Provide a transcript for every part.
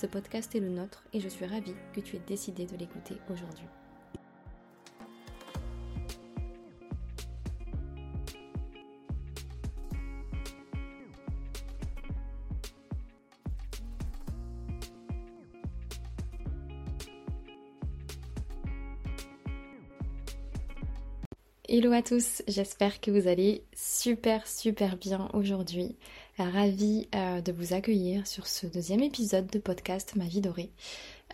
Ce podcast est le nôtre et je suis ravie que tu aies décidé de l'écouter aujourd'hui. Hello à tous, j'espère que vous allez super super bien aujourd'hui. Ravie euh, de vous accueillir sur ce deuxième épisode de podcast Ma vie dorée.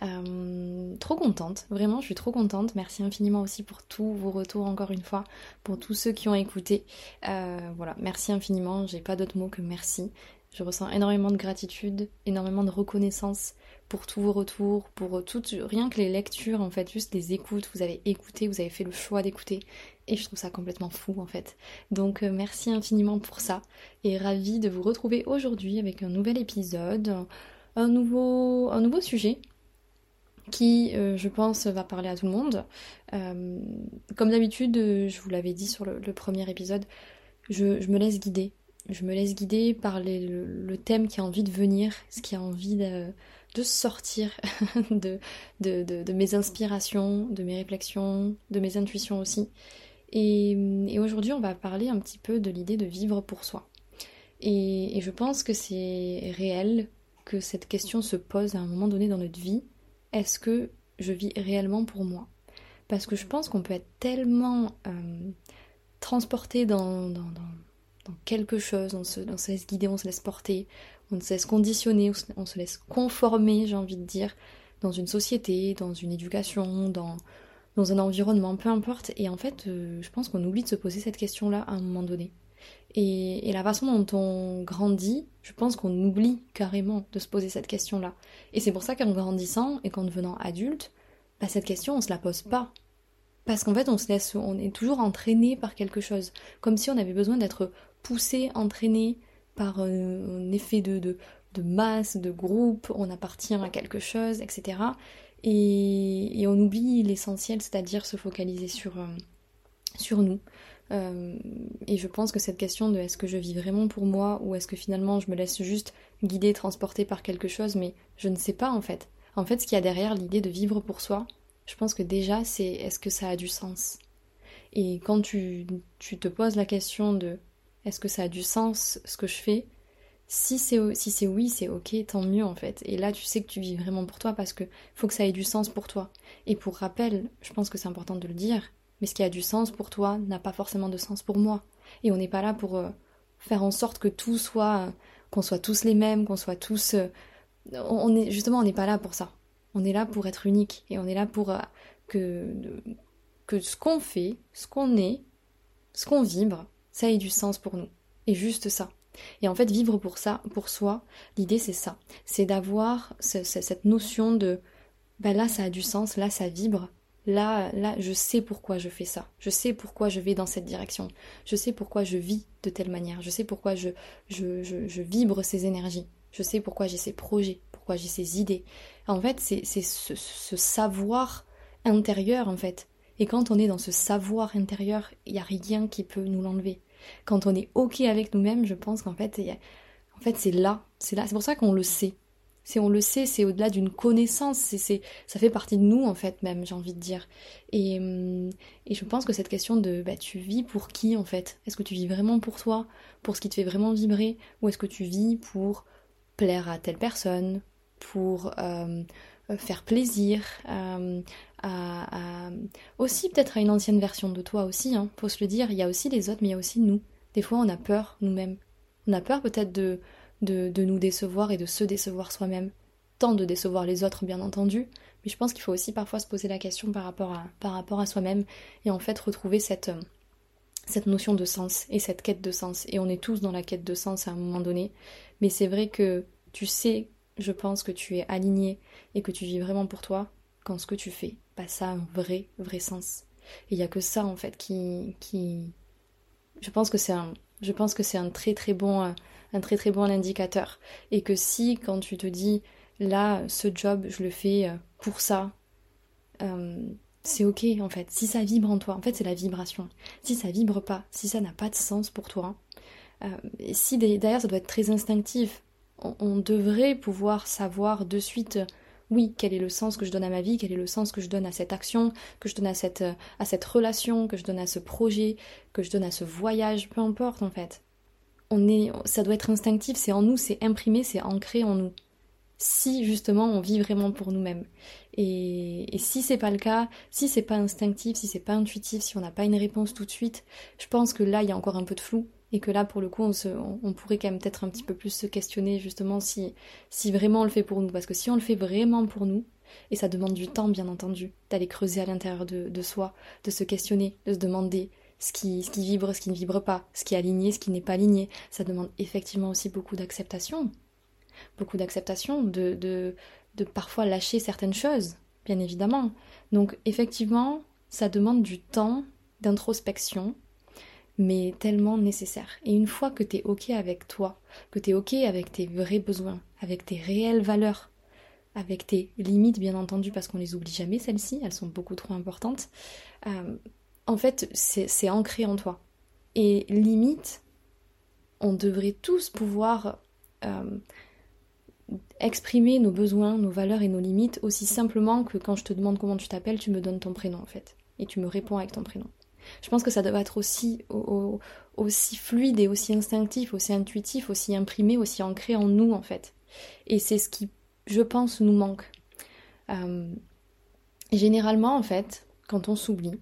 Euh, trop contente, vraiment je suis trop contente. Merci infiniment aussi pour tous vos retours encore une fois, pour tous ceux qui ont écouté. Euh, voilà, merci infiniment, j'ai pas d'autre mot que merci. Je ressens énormément de gratitude, énormément de reconnaissance pour tous vos retours, pour tout, rien que les lectures en fait, juste les écoutes, vous avez écouté, vous avez fait le choix d'écouter et je trouve ça complètement fou en fait. Donc euh, merci infiniment pour ça et ravie de vous retrouver aujourd'hui avec un nouvel épisode, un nouveau, un nouveau sujet qui, euh, je pense, va parler à tout le monde. Euh, comme d'habitude, je vous l'avais dit sur le, premier épisode, je, me laisse guider. Je me laisse guider par le, thème qui a envie de venir, ce qui a envie de, sortir de, mes inspirations, de mes réflexions, de mes intuitions aussi. Et, aujourd'hui, on va parler un petit peu de l'idée de vivre pour soi. Et, je pense que c'est réel que cette question se pose à un moment donné dans notre vie. Est-ce que je vis réellement pour moi? Parce que je pense qu'on peut être tellement euh, transporté dans, quelque chose, on se, on se laisse guider, on se laisse porter, on se laisse conditionner, on se laisse conformer, j'ai envie de dire, dans une société, dans une éducation, dans, dans un environnement, peu importe. Et en fait, euh, je pense qu'on oublie de se poser cette question-là à un moment donné. Et, la façon dont on grandit, je pense qu'on oublie carrément de se poser cette question-là. Et c'est pour ça qu'en grandissant et qu'en devenant adulte, bah, cette question, on se la pose pas. Parce qu'en fait, on se laisse, on est toujours entraîné par quelque chose. Comme si on avait besoin d'être poussé, entraîné par euh, un effet de, de masse, de groupe, on appartient à quelque chose, etc. Et, on oublie l'essentiel, c'est-à-dire se focaliser sur, euh, sur nous. Euh, et je pense que cette question de est-ce que je vis vraiment pour moi ou est-ce que finalement je me laisse juste guider, transporter par quelque chose, mais je ne sais pas en fait. En fait, ce qu'il y a derrière l'idée de vivre pour soi, je pense que déjà c'est est-ce que ça a du sens. Et quand tu, tu te poses la question de est-ce que ça a du sens ce que je fais, si c'est c'est oui, c'est ok, tant mieux en fait. Et là, tu sais que tu vis vraiment pour toi parce que faut que ça ait du sens pour toi. Et pour rappel, je pense que c'est important de le dire, mais ce qui a du sens pour toi n'a pas forcément de sens pour moi. Et on n'est pas là pour euh, faire en sorte que tout soit, qu'on soit tous les mêmes, qu'on soit tous. Euh, on est justement, on n'est pas là pour ça. On est là pour être unique et on est là pour euh, que que ce qu'on fait, ce qu'on est, ce qu'on vibre, ça ait du sens pour nous. Et juste ça. Et en fait, vivre pour ça, pour soi, l'idée c'est ça. C'est d'avoir cette notion de ben là ça a du sens, là ça vibre, là, là je sais pourquoi je fais ça, je sais pourquoi je vais dans cette direction, je sais pourquoi je vis de telle manière, je sais pourquoi je, je, je, vibre ces énergies, je sais pourquoi j'ai ces projets, pourquoi j'ai ces idées. En fait, c'est ce, ce savoir intérieur en fait. Et quand on est dans ce savoir intérieur, il n'y a rien qui peut nous l'enlever. Quand on est ok avec nous-mêmes, je pense qu'en fait, en fait, c'est là, c'est là. C'est pour ça qu'on le sait. Si on le sait, c'est au-delà d'une connaissance, c'est, ça fait partie de nous en fait même, j'ai envie de dire. Et, hum, et je pense que cette question de, bah, tu vis pour qui en fait? Est-ce que tu vis vraiment pour toi, pour ce qui te fait vraiment vibrer, ou est-ce que tu vis pour plaire à telle personne, pour euh, faire plaisir, euh, aussi peut-être à une ancienne version de toi aussi, hein, faut se le dire, il y a aussi les autres, mais il y a aussi nous. Des fois on a peur nous-mêmes. On a peur peut-être de, de, nous décevoir et de se décevoir soi-même. Tant de décevoir les autres bien entendu, mais je pense qu'il faut aussi parfois se poser la question par rapport à, par rapport à soi-même et en fait retrouver cette, cette notion de sens et cette quête de sens. Et on est tous dans la quête de sens à un moment donné, mais c'est vrai que tu sais je pense que tu es aligné et que tu vis vraiment pour toi, quand ce que tu fais, bah, ça a un vrai, vrai sens. Et il n'y a que ça en fait qui, qui... Je pense que c'est un, je pense que c'est un très très bon, euh, un très très bon indicateur. Et que si quand tu te dis là, ce job, je le fais euh, pour ça, euh, c'est ok en fait. Si ça vibre en toi, en fait c'est la vibration. Si ça vibre pas, si ça n'a pas de sens pour toi, si d'ailleurs ça doit être très instinctif, on, devrait pouvoir savoir de suite oui, quel est le sens que je donne à ma vie, quel est le sens que je donne à cette action, que je donne à cette, euh, à cette relation, que je donne à ce projet, que je donne à ce voyage, peu importe en fait. On est, ça doit être instinctif, c'est en nous, c'est imprimé, c'est ancré en nous. Si justement on vit vraiment pour nous-mêmes. Et, et si c'est pas le cas, si c'est pas instinctif, si c'est pas intuitif, si on n'a pas une réponse tout de suite, je pense que là il y a encore un peu de flou et que là pour le coup on, pourrait quand même peut-être un petit peu plus se questionner justement si, si vraiment on le fait pour nous. Parce que si on le fait vraiment pour nous et ça demande du temps bien entendu d'aller creuser à l'intérieur de, soi de se questionner de se demander ce qui, ce qui vibre ce qui ne vibre pas ce qui est aligné ce qui n'est pas aligné. Ça demande effectivement aussi beaucoup d'acceptation. Beaucoup d'acceptation de, de, de parfois lâcher certaines choses bien évidemment. Donc effectivement ça demande du temps d'introspection mais tellement nécessaire. Et une fois que tu es OK avec toi, que tu es OK avec tes vrais besoins, avec tes réelles valeurs, avec tes limites bien entendu, parce qu'on les oublie jamais celles-ci, elles sont beaucoup trop importantes, euh, en fait c'est ancré en toi. Et limite, on devrait tous pouvoir euh, exprimer nos besoins, nos valeurs et nos limites aussi simplement que quand je te demande comment tu t'appelles, tu me donnes ton prénom en fait. Et tu me réponds avec ton prénom. Je pense que ça doit être aussi, aussi fluide et aussi instinctif, aussi intuitif, aussi imprimé, aussi ancré en nous en fait. Et c'est ce qui, je pense, nous manque. Euh, généralement en fait, quand on s'oublie,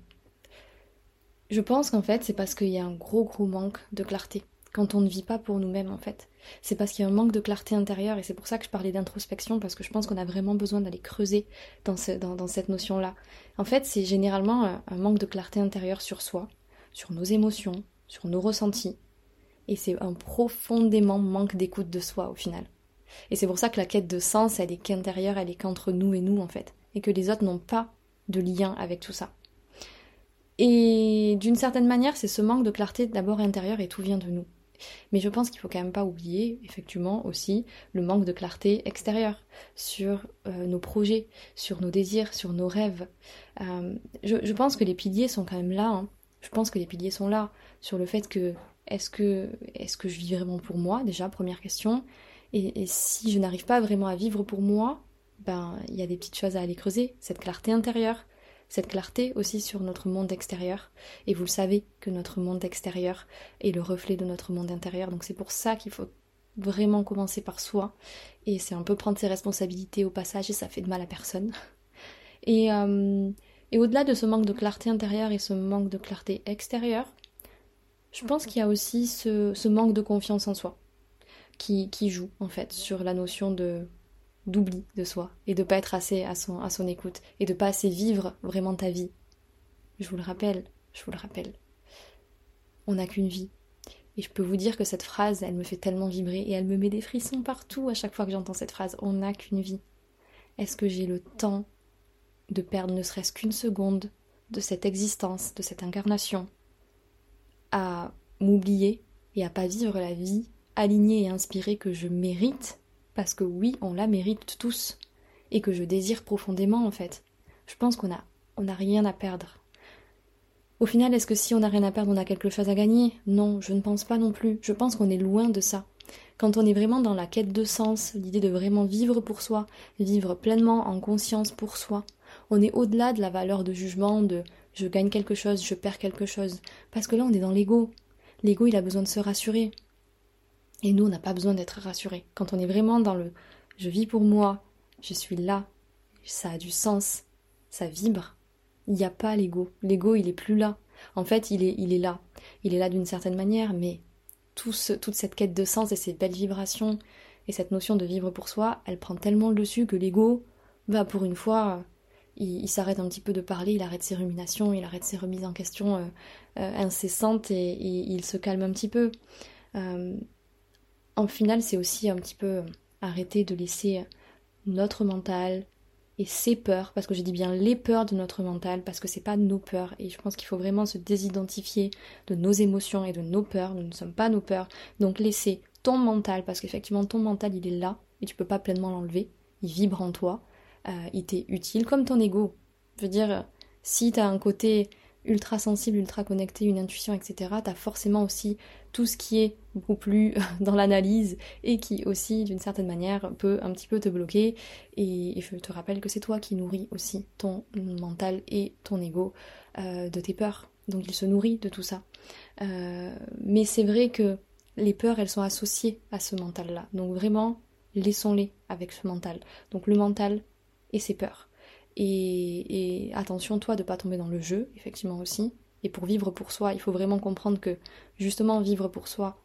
je pense qu'en fait c'est parce qu'il y a un gros gros manque de clarté quand on ne vit pas pour nous-mêmes en fait. C'est parce qu'il y a un manque de clarté intérieure et c'est pour ça que je parlais d'introspection parce que je pense qu'on a vraiment besoin d'aller creuser dans, cette notion-là. En fait, c'est généralement un, manque de clarté intérieure sur soi, sur nos émotions, sur nos ressentis et c'est un profondément manque d'écoute de soi au final. Et c'est pour ça que la quête de sens, elle est qu'intérieure, elle est qu'entre nous et nous en fait, et que les autres n'ont pas de lien avec tout ça. Et d'une certaine manière, c'est ce manque de clarté d'abord intérieure et tout vient de nous. Mais je pense qu'il faut quand même pas oublier, effectivement, aussi le manque de clarté extérieure sur euh, nos projets, sur nos désirs, sur nos rêves. Euh, je, pense que les piliers sont quand même là. Hein. Je pense que les piliers sont là sur le fait que est-ce que, est que je vis vraiment pour moi, déjà, première question. Et, et si je n'arrive pas vraiment à vivre pour moi, ben il y a des petites choses à aller creuser. Cette clarté intérieure, cette clarté aussi sur notre monde extérieur. Et vous le savez que notre monde extérieur est le reflet de notre monde intérieur. Donc c'est pour ça qu'il faut vraiment commencer par soi. Et c'est un peu prendre ses responsabilités au passage et ça fait de mal à personne. Et, euh, et au-delà de ce manque de clarté intérieure et ce manque de clarté extérieure, je pense qu'il y a aussi ce, manque de confiance en soi qui joue en fait sur la notion de d'oubli de soi et de pas être assez à son, à son écoute et de pas assez vivre vraiment ta vie. Je vous le rappelle, je vous le rappelle. On n'a qu'une vie. Et je peux vous dire que cette phrase, elle me fait tellement vibrer et elle me met des frissons partout à chaque fois que j'entends cette phrase. On n'a qu'une vie. Est-ce que j'ai le temps de perdre ne serait-ce qu'une seconde de cette existence, de cette incarnation, à m'oublier et à pas vivre la vie alignée et inspirée que je mérite? Parce que oui, on la mérite tous, et que je désire profondément en fait. Je pense qu'on a, on n'a rien à perdre. Au final, est-ce que si on n'a rien à perdre, on a quelque chose à gagner? Non, je ne pense pas non plus. Je pense qu'on est loin de ça. Quand on est vraiment dans la quête de sens, l'idée de vraiment vivre pour soi, vivre pleinement en conscience pour soi, on est au-delà de la valeur de jugement, de je gagne quelque chose, je perds quelque chose. Parce que là, on est dans l'ego. L'ego, il a besoin de se rassurer. Et nous, on n'a pas besoin d'être rassurés. Quand on est vraiment dans le je vis pour moi, je suis là, ça a du sens, ça vibre, il n'y a pas l'ego. L'ego, il est plus là. En fait, il est, il est là. Il est là d'une certaine manière, mais toute cette quête de sens et ces belles vibrations et cette notion de vivre pour soi, elle prend tellement le dessus que l'ego, va pour une fois, il, s'arrête un petit peu de parler, il arrête ses ruminations, il arrête ses remises en question euh, euh, incessantes et, il se calme un petit peu. Euh, en final, c'est aussi un petit peu arrêter de laisser notre mental et ses peurs, parce que je dis bien les peurs de notre mental, parce que c'est pas nos peurs, et je pense qu'il faut vraiment se désidentifier de nos émotions et de nos peurs, nous ne sommes pas nos peurs, donc laisser ton mental, parce qu'effectivement ton mental il est là, et tu peux pas pleinement l'enlever, il vibre en toi, euh, il t'est utile, comme ton ego. Je veux dire, si tu as un côté ultra sensible, ultra connecté, une intuition, etc., tu as forcément aussi tout ce qui est beaucoup plus dans l'analyse et qui aussi, d'une certaine manière, peut un petit peu te bloquer. Et, je te rappelle que c'est toi qui nourris aussi ton mental et ton ego euh, de tes peurs. Donc il se nourrit de tout ça. Euh, mais c'est vrai que les peurs, elles sont associées à ce mental-là. Donc vraiment, laissons-les avec ce mental. Donc le mental et ses peurs. Et, attention, toi, de pas tomber dans le jeu, effectivement aussi. Et pour vivre pour soi, il faut vraiment comprendre que, justement, vivre pour soi,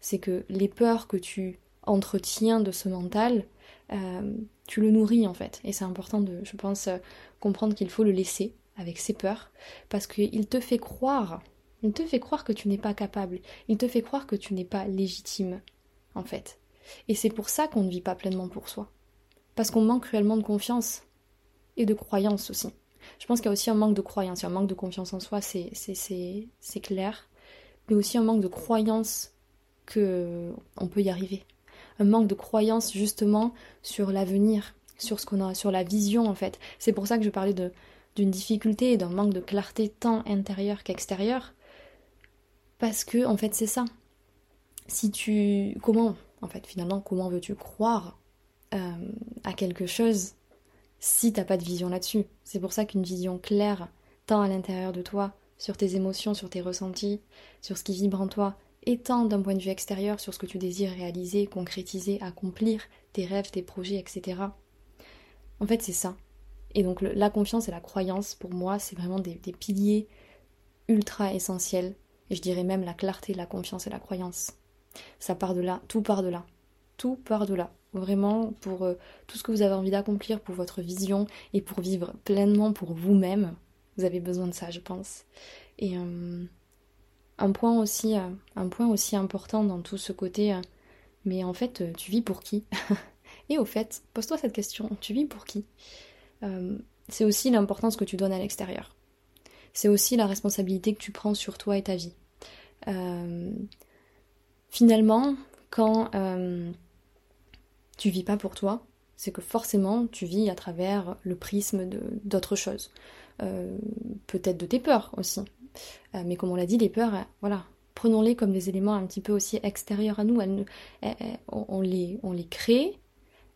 c'est que les peurs que tu entretiens de ce mental, euh, tu le nourris en fait. Et c'est important de, je pense, euh, comprendre qu'il faut le laisser avec ses peurs, parce qu'il te fait croire, il te fait croire que tu n'es pas capable, il te fait croire que tu n'es pas légitime, en fait. Et c'est pour ça qu'on ne vit pas pleinement pour soi. Parce qu'on manque réellement de confiance et de croyance aussi. Je pense qu'il y a aussi un manque de croyance, un manque de confiance en soi, c'est, c'est, clair, mais aussi un manque de croyance que on peut y arriver. Un manque de croyance justement sur l'avenir, sur ce qu'on a, sur la vision en fait. C'est pour ça que je parlais de, d'une difficulté et d'un manque de clarté tant intérieure qu'extérieure. Parce que en fait c'est ça. Si tu. Comment en fait finalement comment veux-tu croire euh, à quelque chose si t'as pas de vision là-dessus. C'est pour ça qu'une vision claire, tant à l'intérieur de toi, sur tes émotions, sur tes ressentis, sur ce qui vibre en toi, et tant d'un point de vue extérieur sur ce que tu désires réaliser, concrétiser, accomplir, tes rêves, tes projets, etc. En fait, c'est ça. Et donc la confiance et la croyance, pour moi, c'est vraiment des, des piliers ultra essentiels. Et je dirais même la clarté, la confiance et la croyance. Ça part de là, tout part de là. Tout part de là. Vraiment, pour euh, tout ce que vous avez envie d'accomplir, pour votre vision et pour vivre pleinement pour vous-même, vous avez besoin de ça, je pense. Et euh, un, point aussi, euh, un point aussi important dans tout ce côté, mais en fait, tu vis pour qui? Et au fait, pose-toi cette question, tu vis pour qui? C'est aussi l'importance que tu donnes à l'extérieur. C'est aussi la responsabilité que tu prends sur toi et ta vie. finalement, quand tu vis pas pour toi, c'est que forcément tu vis à travers le prisme d'autres choses. Euh, peut-être de tes peurs aussi. Euh, mais comme on l'a dit, les peurs, euh, voilà, prenons-les comme des éléments un petit peu aussi extérieurs à nous. on, les, on les crée,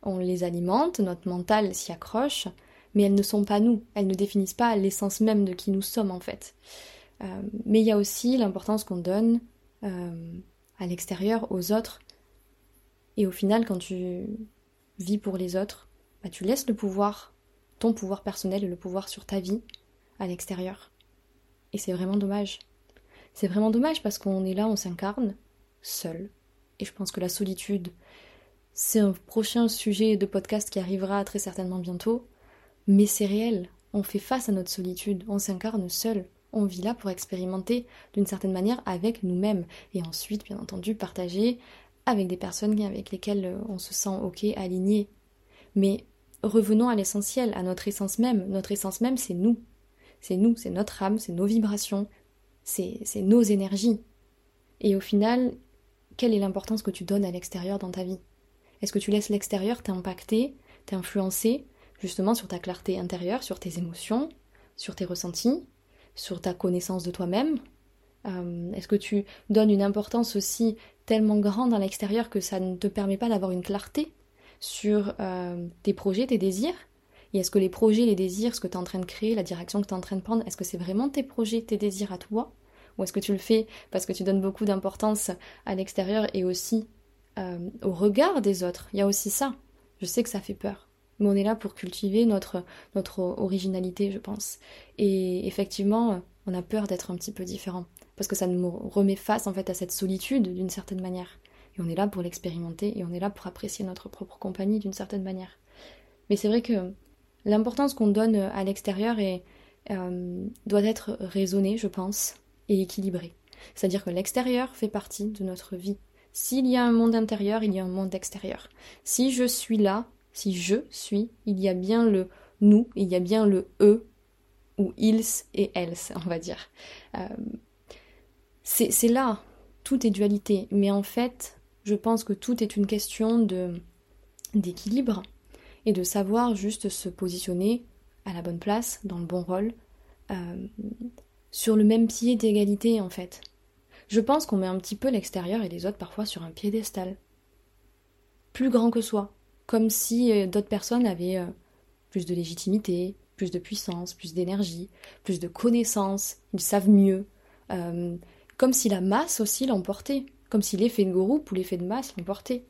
on les alimente, notre mental s'y accroche, mais elles ne sont pas nous. Elles ne définissent pas l'essence même de qui nous sommes en fait. mais il y a aussi l'importance qu'on donne à l'extérieur, aux autres, et au final, quand tu vis pour les autres, bah, tu laisses le pouvoir, ton pouvoir personnel et le pouvoir sur ta vie à l'extérieur. Et c'est vraiment dommage. C'est vraiment dommage parce qu'on est là, on s'incarne, seul. Et je pense que la solitude, c'est un prochain sujet de podcast qui arrivera très certainement bientôt. Mais c'est réel. On fait face à notre solitude, on s'incarne seul. On vit là pour expérimenter d'une certaine manière avec nous-mêmes. Et ensuite, bien entendu, partager avec des personnes avec lesquelles euh, on se sent ok, aligné. Mais revenons à l'essentiel, à notre essence même. Notre essence même, c'est nous. C'est nous, c'est notre âme, c'est nos vibrations, c'est nos énergies. Et au final, quelle est l'importance que tu donnes à l'extérieur dans ta vie? Est-ce que tu laisses l'extérieur t'impacter, t'influencer, justement sur ta clarté intérieure, sur tes émotions, sur tes ressentis, sur ta connaissance de toi-même? Euh, Est-ce que tu donnes une importance aussi tellement grande à l'extérieur que ça ne te permet pas d'avoir une clarté sur euh, tes projets, tes désirs? Et est-ce que les projets, les désirs, ce que tu es en train de créer, la direction que tu es en train de prendre, est-ce que c'est vraiment tes projets, tes désirs à toi? Ou est-ce que tu le fais parce que tu donnes beaucoup d'importance à l'extérieur et aussi euh, au regard des autres? Il y a aussi ça. Je sais que ça fait peur. Mais on est là pour cultiver notre, notre originalité, je pense. Et effectivement, on a peur d'être un petit peu différent parce que ça nous remet face en fait à cette solitude d'une certaine manière. Et on est là pour l'expérimenter et on est là pour apprécier notre propre compagnie d'une certaine manière. Mais c'est vrai que l'importance qu'on donne à l'extérieur euh, doit être raisonnée, je pense, et équilibrée. C'est-à-dire que l'extérieur fait partie de notre vie, S'il y a un monde intérieur, il y a un monde extérieur. Si je suis là, si je suis, il y a bien le nous, il y a bien le eux, ou ils et elles, on va dire. Euh, c'est là, tout est dualité, mais en fait, je pense que tout est une question de d'équilibre et de savoir juste se positionner à la bonne place, dans le bon rôle, euh, sur le même pied d'égalité en fait. Je pense qu'on met un petit peu l'extérieur et les autres parfois sur un piédestal. Plus grand que soi, comme si euh, d'autres personnes avaient euh, plus de légitimité, plus de puissance, plus d'énergie, plus de connaissances, ils savent mieux. Comme si la masse aussi l'emportait, comme si l'effet de groupe ou l'effet de masse l'emportait.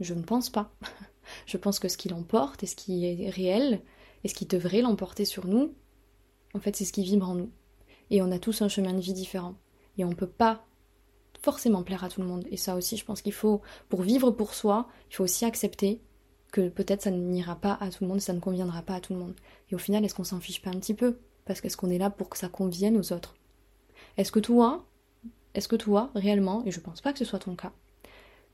Je ne pense pas. Je pense que ce qui l'emporte et ce qui est réel et ce qui devrait l'emporter sur nous, en fait, c'est ce qui vibre en nous. Et on a tous un chemin de vie différent. Et on ne peut pas forcément plaire à tout le monde. Et ça aussi, je pense qu'il faut, pour vivre pour soi, il faut aussi accepter que peut-être ça n'ira pas à tout le monde, ça ne conviendra pas à tout le monde. Et au final, est-ce qu'on s'en fiche pas un petit peu? Parce qu'est-ce qu'on est là pour que ça convienne aux autres? Est-ce que toi, est-ce que toi, réellement, et je pense pas que ce soit ton cas,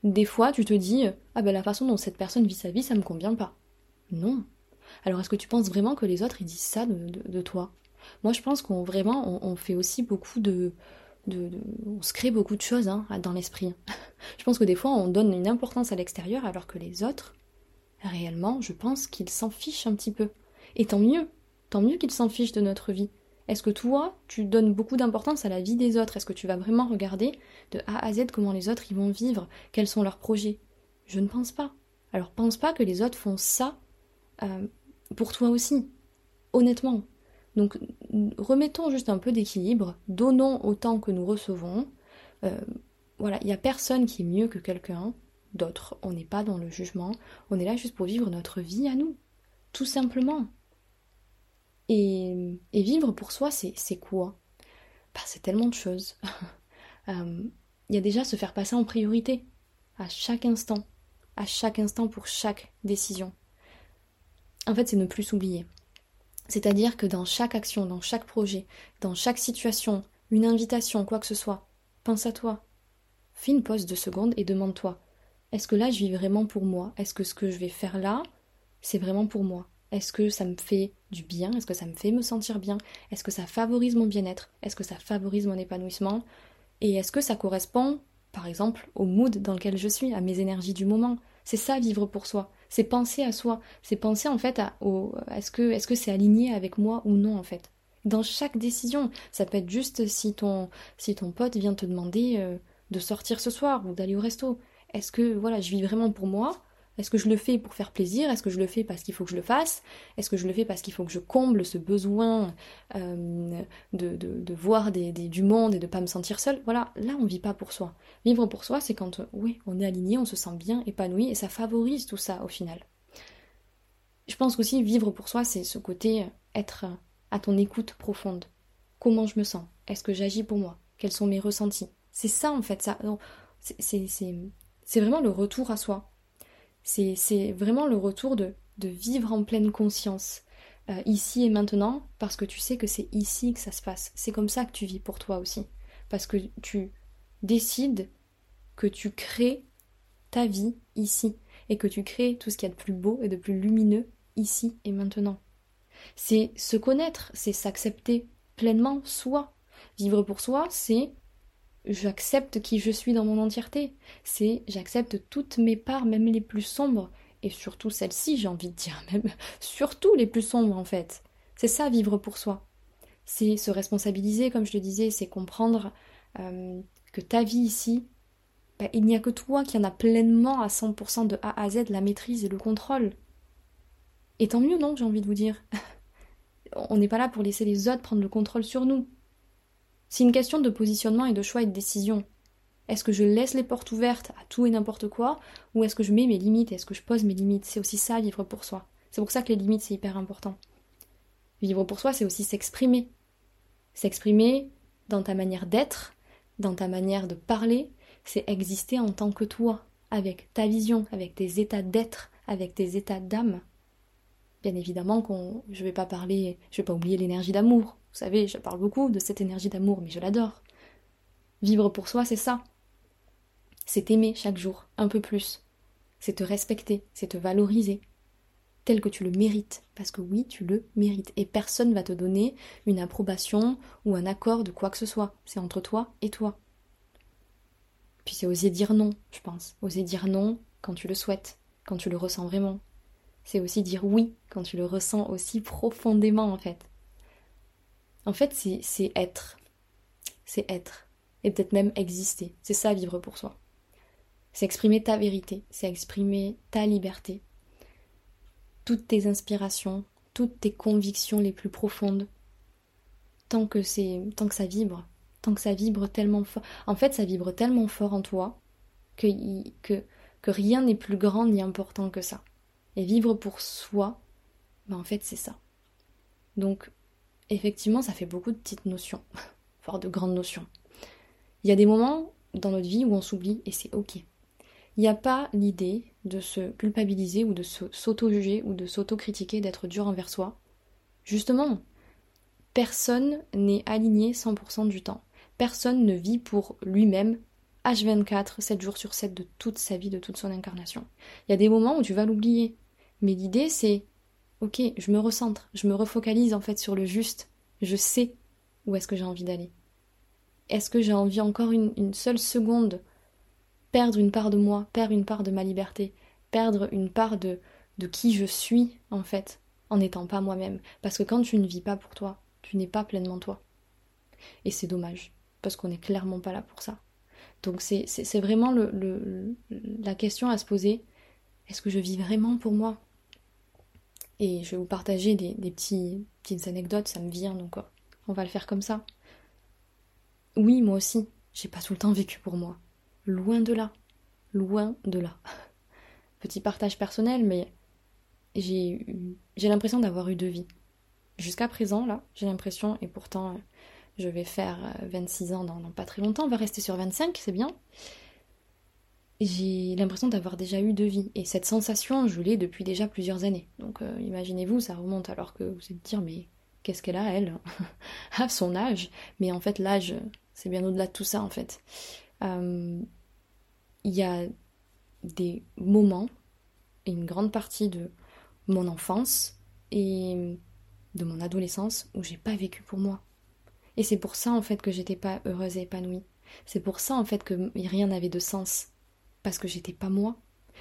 des fois tu te dis Ah ben la façon dont cette personne vit sa vie, ça me convient pas. Non. Alors est-ce que tu penses vraiment que les autres ils disent ça de toi? Moi, je pense qu'on vraiment, on, fait aussi beaucoup de, on se crée beaucoup de choses hein, dans l'esprit. je pense que des fois, on donne une importance à l'extérieur, alors que les autres, réellement, je pense qu'ils s'en fichent un petit peu. Et tant mieux, tant mieux qu'ils s'en fichent de notre vie. Est-ce que toi, tu donnes beaucoup d'importance à la vie des autres? Est-ce que tu vas vraiment regarder de A à Z comment les autres ils vont vivre? Quels sont leurs projets? Je ne pense pas. Alors pense pas que les autres font ça euh, pour toi aussi. Honnêtement, donc remettons juste un peu d'équilibre, donnons autant que nous recevons. Euh, voilà, il n'y a personne qui est mieux que quelqu'un d'autre. On n'est pas dans le jugement, on est là juste pour vivre notre vie à nous, tout simplement. Et, vivre pour soi, c'est quoi? Bah, C'est tellement de choses. Euh, il y a déjà se faire passer en priorité, à chaque instant, à chaque instant pour chaque décision. En fait, c'est ne plus s'oublier. C'est-à-dire que dans chaque action, dans chaque projet, dans chaque situation, une invitation, quoi que ce soit, pense à toi. Fais une pause de seconde et demande-toi est-ce que là je vis vraiment pour moi? Est-ce que ce que je vais faire là, c'est vraiment pour moi? Est-ce que ça me fait du bien? Est-ce que ça me fait me sentir bien? Est-ce que ça favorise mon bien-être? Est-ce que ça favorise mon épanouissement? Et est-ce que ça correspond, par exemple, au mood dans lequel je suis, à mes énergies du moment? C'est ça vivre pour soi. C'est penser à soi, c'est penser en fait à, est-ce que est-ce que c'est aligné avec moi ou non en fait? Dans chaque décision, ça peut être juste si ton si ton pote vient te demander euh, de sortir ce soir ou d'aller au resto. Est-ce que voilà, je vis vraiment pour moi est-ce que je le fais pour faire plaisir? Est-ce que je le fais parce qu'il faut que je le fasse? Est-ce que je le fais parce qu'il faut que je comble ce besoin euh, de, voir du monde et de pas me sentir seule? Voilà, là on vit pas pour soi. Vivre pour soi, c'est quand oui, on est aligné, on se sent bien, épanoui, et ça favorise tout ça au final. Je pense qu'aussi vivre pour soi, c'est ce côté euh, être à ton écoute profonde. Comment je me sens? Est-ce que j'agis pour moi? Quels sont mes ressentis? C'est ça en fait, ça. C'est vraiment le retour à soi c'est vraiment le retour de, vivre en pleine conscience, euh, ici et maintenant, parce que tu sais que c'est ici que ça se passe. C'est comme ça que tu vis pour toi aussi. Parce que tu décides que tu crées ta vie ici, et que tu crées tout ce qu'il y a de plus beau et de plus lumineux ici et maintenant. C'est se connaître, c'est s'accepter pleinement soi. Vivre pour soi, c'est j'accepte qui je suis dans mon entièreté. C'est j'accepte toutes mes parts, même les plus sombres, et surtout celles-ci, j'ai envie de dire, même surtout les plus sombres en fait. C'est ça vivre pour soi. C'est se responsabiliser, comme je le disais, c'est comprendre euh, que ta vie ici, bah, il n'y a que toi qui en a pleinement à 100% de A à Z la maîtrise et le contrôle. Et tant mieux, non, j'ai envie de vous dire. On n'est pas là pour laisser les autres prendre le contrôle sur nous. C'est une question de positionnement et de choix et de décision. Est-ce que je laisse les portes ouvertes à tout et n'importe quoi ou est-ce que je mets mes limites Est-ce que je pose mes limites? C'est aussi ça, vivre pour soi. C'est pour ça que les limites, c'est hyper important. Vivre pour soi, c'est aussi s'exprimer. S'exprimer dans ta manière d'être, dans ta manière de parler, c'est exister en tant que toi, avec ta vision, avec tes états d'être, avec tes états d'âme. Bien évidemment qu'on je vais pas parler, je vais pas oublier l'énergie d'amour. Vous savez, je parle beaucoup de cette énergie d'amour, mais je l'adore. Vivre pour soi, c'est ça. c'est t'aimer chaque jour un peu plus. C'est te respecter, c'est te valoriser tel que tu le mérites. Parce que oui, tu le mérites. Et personne va te donner une approbation ou un accord de quoi que ce soit. C'est entre toi et toi. Puis c'est oser dire non, je pense. Oser dire non quand tu le souhaites, quand tu le ressens vraiment. C'est aussi dire oui quand tu le ressens aussi profondément en fait. En fait, c'est être. C'est être. Et peut-être même exister. C'est ça vivre pour soi. C'est exprimer ta vérité, c'est exprimer ta liberté, toutes tes inspirations, toutes tes convictions les plus profondes. Tant que tant que ça vibre, tant que ça vibre tellement fort. En fait, ça vibre tellement fort en toi que rien n'est plus grand ni important que ça. Et vivre pour soi, ben en fait, c'est ça. Donc, effectivement, ça fait beaucoup de petites notions, voire de grandes notions. Il y a des moments dans notre vie où on s'oublie et c'est ok. Il n'y a pas l'idée de se culpabiliser ou de s'auto-juger ou de s'auto-critiquer, d'être dur envers soi. Justement, personne n'est aligné 100% du temps. Personne ne vit pour lui-même H24, 7 jours sur 7 de toute sa vie, de toute son incarnation. Il y a des moments où tu vas l'oublier. Mais l'idée, c'est ok, je me recentre, je me refocalise en fait sur le juste. Je sais où est-ce que j'ai envie d'aller. Est-ce que j'ai envie encore une, seule seconde perdre une part de moi, perdre une part de ma liberté, perdre une part de, de qui je suis en fait, en n'étant pas moi-même? Parce que quand tu ne vis pas pour toi, tu n'es pas pleinement toi. Et c'est dommage, parce qu'on n'est clairement pas là pour ça. Donc c'est vraiment la question à se poser, est-ce que je vis vraiment pour moi? Et je vais vous partager des, petits, petites anecdotes, ça me vient, donc on va le faire comme ça. Oui, moi aussi, j'ai pas tout le temps vécu pour moi. Loin de là. Loin de là. Petit partage personnel, mais j'ai l'impression d'avoir eu deux vies. Jusqu'à présent, là, j'ai l'impression, et pourtant je vais faire 26 ans dans, dans, pas très longtemps, on va rester sur 25, c'est bien. J'ai l'impression d'avoir déjà eu deux vies, et cette sensation, je l'ai depuis déjà plusieurs années. Donc euh, imaginez-vous, ça remonte alors que vous allez dire, mais qu'est-ce qu'elle a, elle À son âge? Mais en fait, l'âge, c'est bien au-delà de tout ça, en fait. Euh, il y a des moments, et une grande partie de mon enfance et de mon adolescence, où j'ai pas vécu pour moi. Et c'est pour ça en fait que j'étais pas heureuse et épanouie. C'est pour ça en fait que rien n'avait de sens. Parce que j'étais pas moi.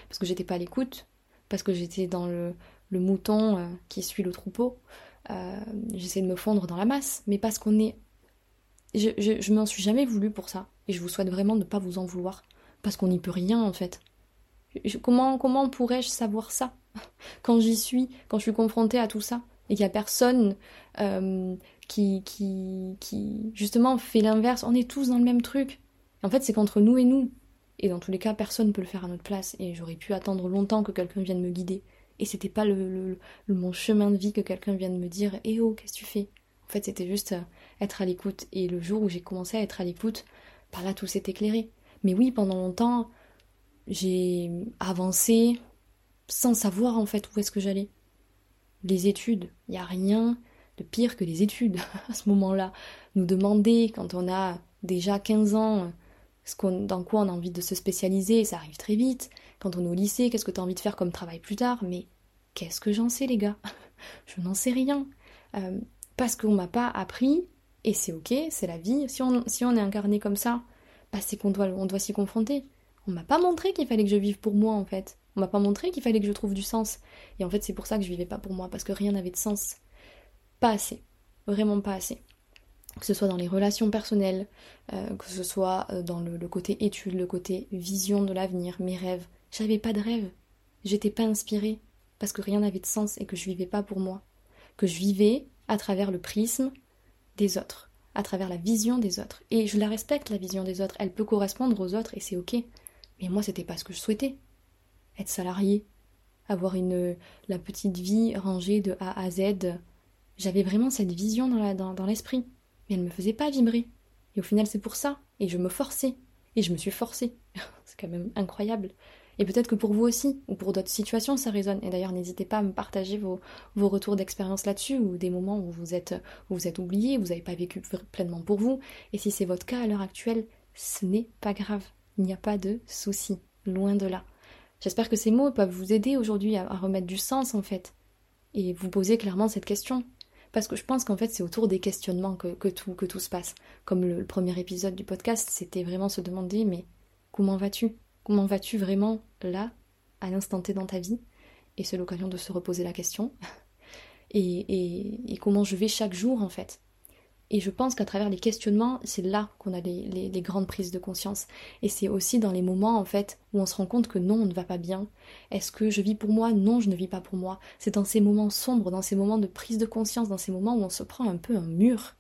Parce que j'étais pas à l'écoute. Parce que j'étais dans le, mouton euh, qui suit le troupeau. Euh, J'essaie de me fondre dans la masse. Mais parce qu'on est. Je, je, je m'en suis jamais voulu pour ça. Et je vous souhaite vraiment de ne pas vous en vouloir. Parce qu'on n'y peut rien en fait. comment comment pourrais-je savoir ça Quand j'y suis, quand je suis confrontée à tout ça et qu'il n'y a personne euh, qui, qui, qui, justement, fait l'inverse. On est tous dans le même truc. En fait, c'est qu'entre nous et nous. Et dans tous les cas, personne ne peut le faire à notre place. Et j'aurais pu attendre longtemps que quelqu'un vienne me guider. Et c'était pas le, mon chemin de vie que quelqu'un vienne me dire Eh oh, qu'est-ce que tu fais? En fait, c'était juste euh, être à l'écoute. Et le jour où j'ai commencé à être à l'écoute, par là, tout s'est éclairé. Mais oui, pendant longtemps, j'ai avancé sans savoir en fait où est-ce que j'allais. Les études, il n'y a rien de pire que les études à ce moment-là. Nous demander, quand on a déjà 15 ans, dans quoi on a envie de se spécialiser, ça arrive très vite. Quand on est au lycée, qu'est-ce que tu as envie de faire comme travail plus tard? Mais qu'est-ce que j'en sais, les gars? Je n'en sais rien. Euh, parce qu'on m'a pas appris, et c'est ok, c'est la vie. Si on, si est incarné comme ça, bah c'est qu'on doit, on doit s'y confronter. On m'a pas montré qu'il fallait que je vive pour moi, en fait. On m'a pas montré qu'il fallait que je trouve du sens. Et en fait, c'est pour ça que je vivais pas pour moi, parce que rien n'avait de sens. Pas assez. Vraiment pas assez. Que ce soit dans les relations personnelles, euh, que ce soit euh, dans le, côté étude, le côté vision de l'avenir, mes rêves. J'avais pas de rêve. J'étais pas inspirée parce que rien n'avait de sens et que je vivais pas pour moi. Que je vivais à travers le prisme des autres, à travers la vision des autres. Et je la respecte, la vision des autres. Elle peut correspondre aux autres et c'est ok. Mais moi, c'était pas ce que je souhaitais. Être salarié, avoir une, la petite vie rangée de A à Z, j'avais vraiment cette vision dans, l'esprit, mais elle ne me faisait pas vibrer. Et au final, c'est pour ça. Et je me forçais. Et je me suis forcée. c'est quand même incroyable. Et peut-être que pour vous aussi, ou pour d'autres situations, ça résonne. Et d'ailleurs, n'hésitez pas à me partager vos, retours d'expérience là-dessus, ou des moments où vous êtes, où vous êtes n'avez pas vécu pleinement pour vous. Et si c'est votre cas à l'heure actuelle, ce n'est pas grave. Il n'y a pas de souci, loin de là. J'espère que ces mots peuvent vous aider aujourd'hui à, remettre du sens en fait, et vous poser clairement cette question. Parce que je pense qu'en fait c'est autour des questionnements que, tout, se passe. Comme le, premier épisode du podcast, c'était vraiment se demander mais comment vas-tu? Comment vas-tu vraiment là, à l'instant T dans ta vie? Et c'est l'occasion de se reposer la question. et comment je vais chaque jour en fait? Et je pense qu'à travers les questionnements, c'est là qu'on a les, grandes prises de conscience. Et c'est aussi dans les moments, en fait, où on se rend compte que non, on ne va pas bien. Est-ce que je vis pour moi? Non, je ne vis pas pour moi. C'est dans ces moments sombres, dans ces moments de prise de conscience, dans ces moments où on se prend un peu un mur,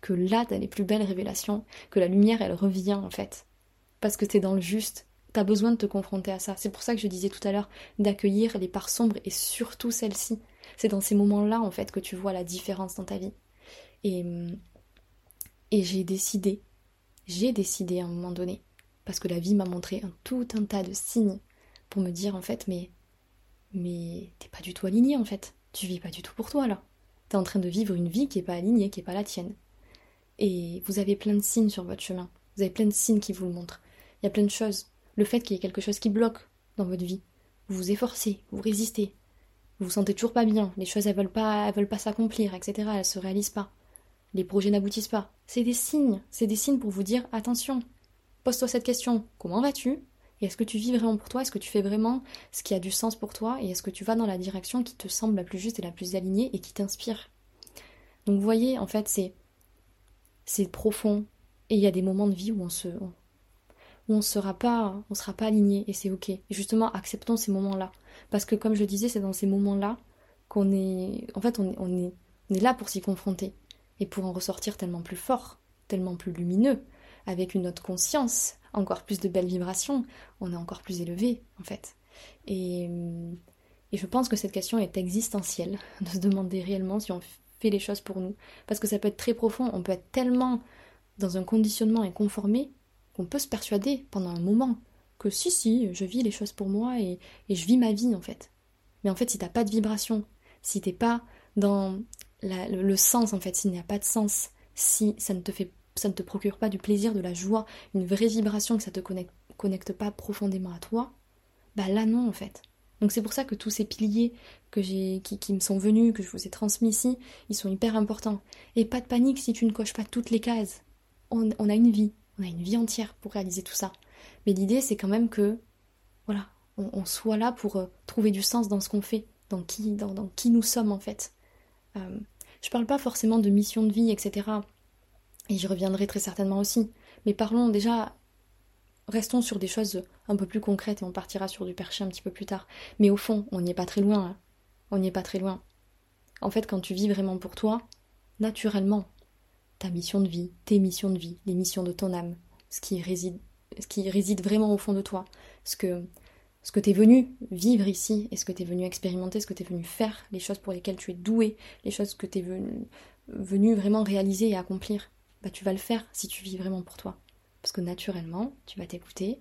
que là, t'as les plus belles révélations, que la lumière, elle revient, en fait. Parce que t'es dans le juste. T'as besoin de te confronter à ça. C'est pour ça que je disais tout à l'heure d'accueillir les parts sombres et surtout celles-ci. C'est dans ces moments-là, en fait, que tu vois la différence dans ta vie. Et, j'ai décidé, j'ai décidé à un moment donné, parce que la vie m'a montré un tout un tas de signes pour me dire en fait, mais, mais t'es pas du tout aligné en fait. Tu vis pas du tout pour toi là. T'es en train de vivre une vie qui est pas alignée, qui est pas la tienne. Et vous avez plein de signes sur votre chemin. Vous avez plein de signes qui vous le montrent. Il y a plein de choses. Le fait qu'il y ait quelque chose qui bloque dans votre vie. Vous vous efforcez, vous résistez. Vous vous sentez toujours pas bien. Les choses elles veulent pas, elles veulent pas s'accomplir, etc. Elles se réalisent pas les projets n'aboutissent pas. C'est des signes, c'est des signes pour vous dire attention, pose-toi cette question, comment vas-tu? Et est-ce que tu vis vraiment pour toi? Est-ce que tu fais vraiment ce qui a du sens pour toi? Et est-ce que tu vas dans la direction qui te semble la plus juste et la plus alignée et qui t'inspire? Donc vous voyez, en fait, c'est c'est profond. Et il y a des moments de vie où on se où on sera pas on sera pas aligné. Et c'est OK. Et justement, acceptons ces moments-là. Parce que comme je disais, c'est dans ces moments-là qu'on est en fait on on est on est là pour s'y confronter et pour en ressortir tellement plus fort, tellement plus lumineux, avec une autre conscience, encore plus de belles vibrations, on est encore plus élevé en fait. Et, je pense que cette question est existentielle, de se demander réellement si on fait les choses pour nous, parce que ça peut être très profond, on peut être tellement dans un conditionnement inconformé qu'on peut se persuader pendant un moment que si si, je vis les choses pour moi et, et je vis ma vie en fait. Mais en fait, si t'as pas de vibration, si t'es pas dans le, sens en fait, s'il n'y a pas de sens, si ça ne te fait ça ne te procure pas du plaisir, de la joie, une vraie vibration, que ça te connecte, connecte pas profondément à toi, bah là non en fait. Donc c'est pour ça que tous ces piliers que j'ai, qui, me sont venus, que je vous ai transmis ici, ils sont hyper importants. Et pas de panique si tu ne coches pas toutes les cases. On, a une vie, on a une vie entière pour réaliser tout ça. Mais l'idée c'est quand même que, voilà, on, soit là pour euh, trouver du sens dans ce qu'on fait, dans qui, dans, dans qui nous sommes en fait. Euh, je parle pas forcément de mission de vie, etc. Et j'y reviendrai très certainement aussi. Mais parlons déjà, restons sur des choses un peu plus concrètes et on partira sur du perché un petit peu plus tard. Mais au fond, on n'y est pas très loin. Hein. On n'y est pas très loin. En fait, quand tu vis vraiment pour toi, naturellement, ta mission de vie, tes missions de vie, les missions de ton âme, ce qui réside, ce qui réside vraiment au fond de toi, ce que ce que tu es venu vivre ici et ce que tu es venu expérimenter, ce que tu es venu faire, les choses pour lesquelles tu es doué, les choses que tu es venu, vraiment réaliser et accomplir, bah tu vas le faire si tu vis vraiment pour toi. Parce que naturellement, tu vas t'écouter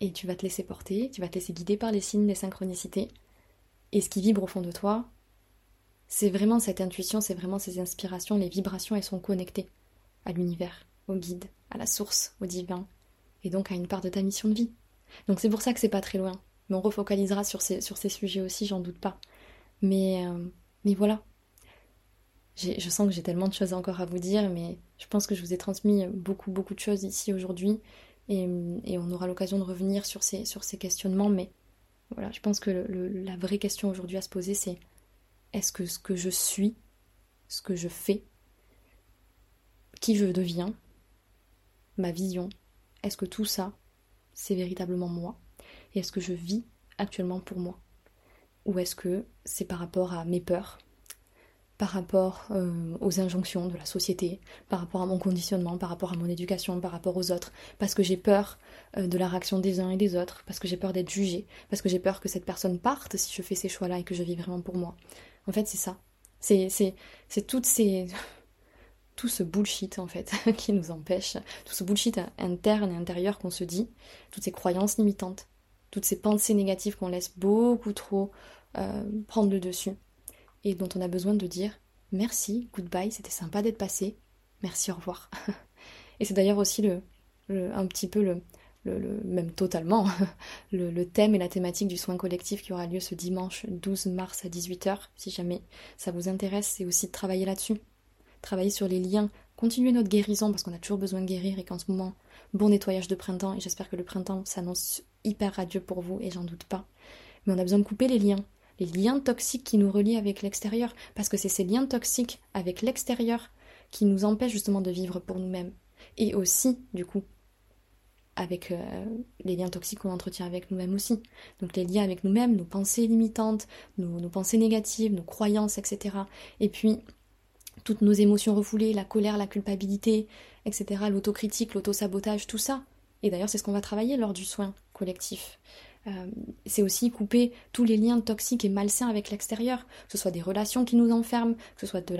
et tu vas te laisser porter, tu vas te laisser guider par les signes, les synchronicités. Et ce qui vibre au fond de toi, c'est vraiment cette intuition, c'est vraiment ces inspirations, les vibrations, elles sont connectées à l'univers, au guide, à la source, au divin, et donc à une part de ta mission de vie. Donc c'est pour ça que c'est pas très loin. Mais on refocalisera sur ces, sur ces sujets aussi, j'en doute pas. Mais, euh, mais voilà. Je sens que j'ai tellement de choses encore à vous dire, mais je pense que je vous ai transmis beaucoup, beaucoup de choses ici aujourd'hui. Et, on aura l'occasion de revenir sur ces, sur ces questionnements. Mais voilà, je pense que la vraie question aujourd'hui à se poser, c'est est-ce que ce que je suis, ce que je fais, qui je deviens, ma vision, est-ce que tout ça, c'est véritablement moi Et est-ce que je vis actuellement pour moi Ou est-ce que c'est par rapport à mes peurs par rapport euh, aux injonctions de la société, par rapport à mon conditionnement, par rapport à mon éducation, par rapport aux autres, parce que j'ai peur euh, de la réaction des uns et des autres, parce que j'ai peur d'être jugée, parce que j'ai peur que cette personne parte si je fais ces choix-là et que je vis vraiment pour moi. En fait, c'est ça. C'est, toutes ces, tout ce bullshit en fait qui nous empêche, tout ce bullshit interne et intérieur qu'on se dit, toutes ces croyances limitantes, toutes ces pensées négatives qu'on laisse beaucoup trop euh, prendre le dessus et dont on a besoin de dire merci, goodbye, c'était sympa d'être passé, merci, au revoir. et c'est d'ailleurs aussi le, un petit peu le, le, même totalement le, thème et la thématique du soin collectif qui aura lieu ce dimanche 12 mars à 18h. Si jamais ça vous intéresse, c'est aussi de travailler là-dessus. Travailler sur les liens, continuer notre guérison parce qu'on a toujours besoin de guérir et qu'en ce moment, bon nettoyage de printemps et j'espère que le printemps s'annonce hyper radieux pour vous et j'en doute pas. Mais on a besoin de couper les liens, les liens toxiques qui nous relient avec l'extérieur parce que c'est ces liens toxiques avec l'extérieur qui nous empêchent justement de vivre pour nous-mêmes et aussi du coup avec euh, les liens toxiques qu'on entretient avec nous-mêmes aussi. Donc les liens avec nous-mêmes, nos pensées limitantes, nos, pensées négatives, nos croyances, etc. Et puis toutes nos émotions refoulées, la colère, la culpabilité, etc., l'autocritique, l'autosabotage, tout ça. Et d'ailleurs, c'est ce qu'on va travailler lors du soin collectif. Euh, c'est aussi couper tous les liens toxiques et malsains avec l'extérieur, que ce soit des relations qui nous enferment, que ce soit de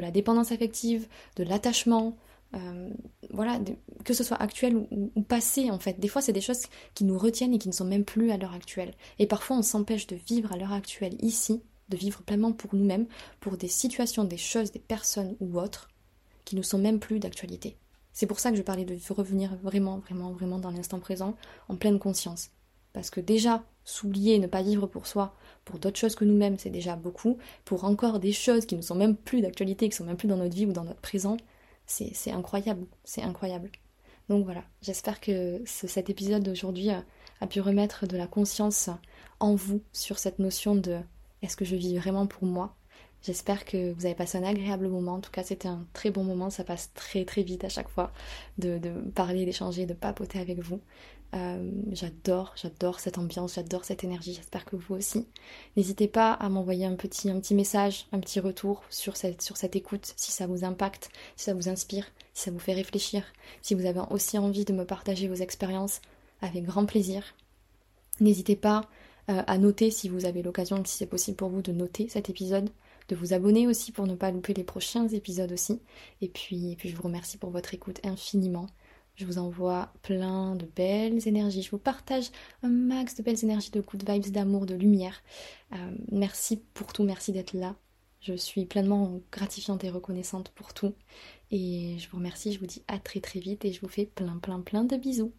la, dépendance affective, de l'attachement, euh, voilà, que ce soit actuel ou, passé en fait. Des fois, c'est des choses qui nous retiennent et qui ne sont même plus à l'heure actuelle. Et parfois, on s'empêche de vivre à l'heure actuelle ici, de vivre pleinement pour nous-mêmes, pour des situations, des choses, des personnes ou autres qui ne sont même plus d'actualité. C'est pour ça que je parlais de revenir vraiment, vraiment, vraiment dans l'instant présent, en pleine conscience. Parce que déjà, s'oublier, ne pas vivre pour soi, pour d'autres choses que nous-mêmes, c'est déjà beaucoup. Pour encore des choses qui ne sont même plus d'actualité, qui sont même plus dans notre vie ou dans notre présent, c'est incroyable, c'est incroyable. Donc voilà, j'espère que cet épisode d'aujourd'hui a, pu remettre de la conscience en vous sur cette notion de est-ce que je vis vraiment pour moi? J'espère que vous avez passé un agréable moment. En tout cas, c'était un très bon moment. Ça passe très très vite à chaque fois de, parler, d'échanger, de papoter avec vous. Euh, j'adore, j'adore cette ambiance, j'adore cette énergie, j'espère que vous aussi. N'hésitez pas à m'envoyer un petit, un petit message, un petit retour sur cette, sur cette écoute, si ça vous impacte, si ça vous inspire, si ça vous fait réfléchir, si vous avez aussi envie de me partager vos expériences, avec grand plaisir. N'hésitez pas euh, à noter si vous avez l'occasion, si c'est possible pour vous, de noter cet épisode, de vous abonner aussi pour ne pas louper les prochains épisodes aussi. Et puis, puis je vous remercie pour votre écoute infiniment. Je vous envoie plein de belles énergies. Je vous partage un max de belles énergies, de good vibes, d'amour, de lumière. Euh, merci pour tout, merci d'être là. Je suis pleinement gratifiante et reconnaissante pour tout. Et je vous remercie, je vous dis à très très vite et je vous fais plein plein plein de bisous.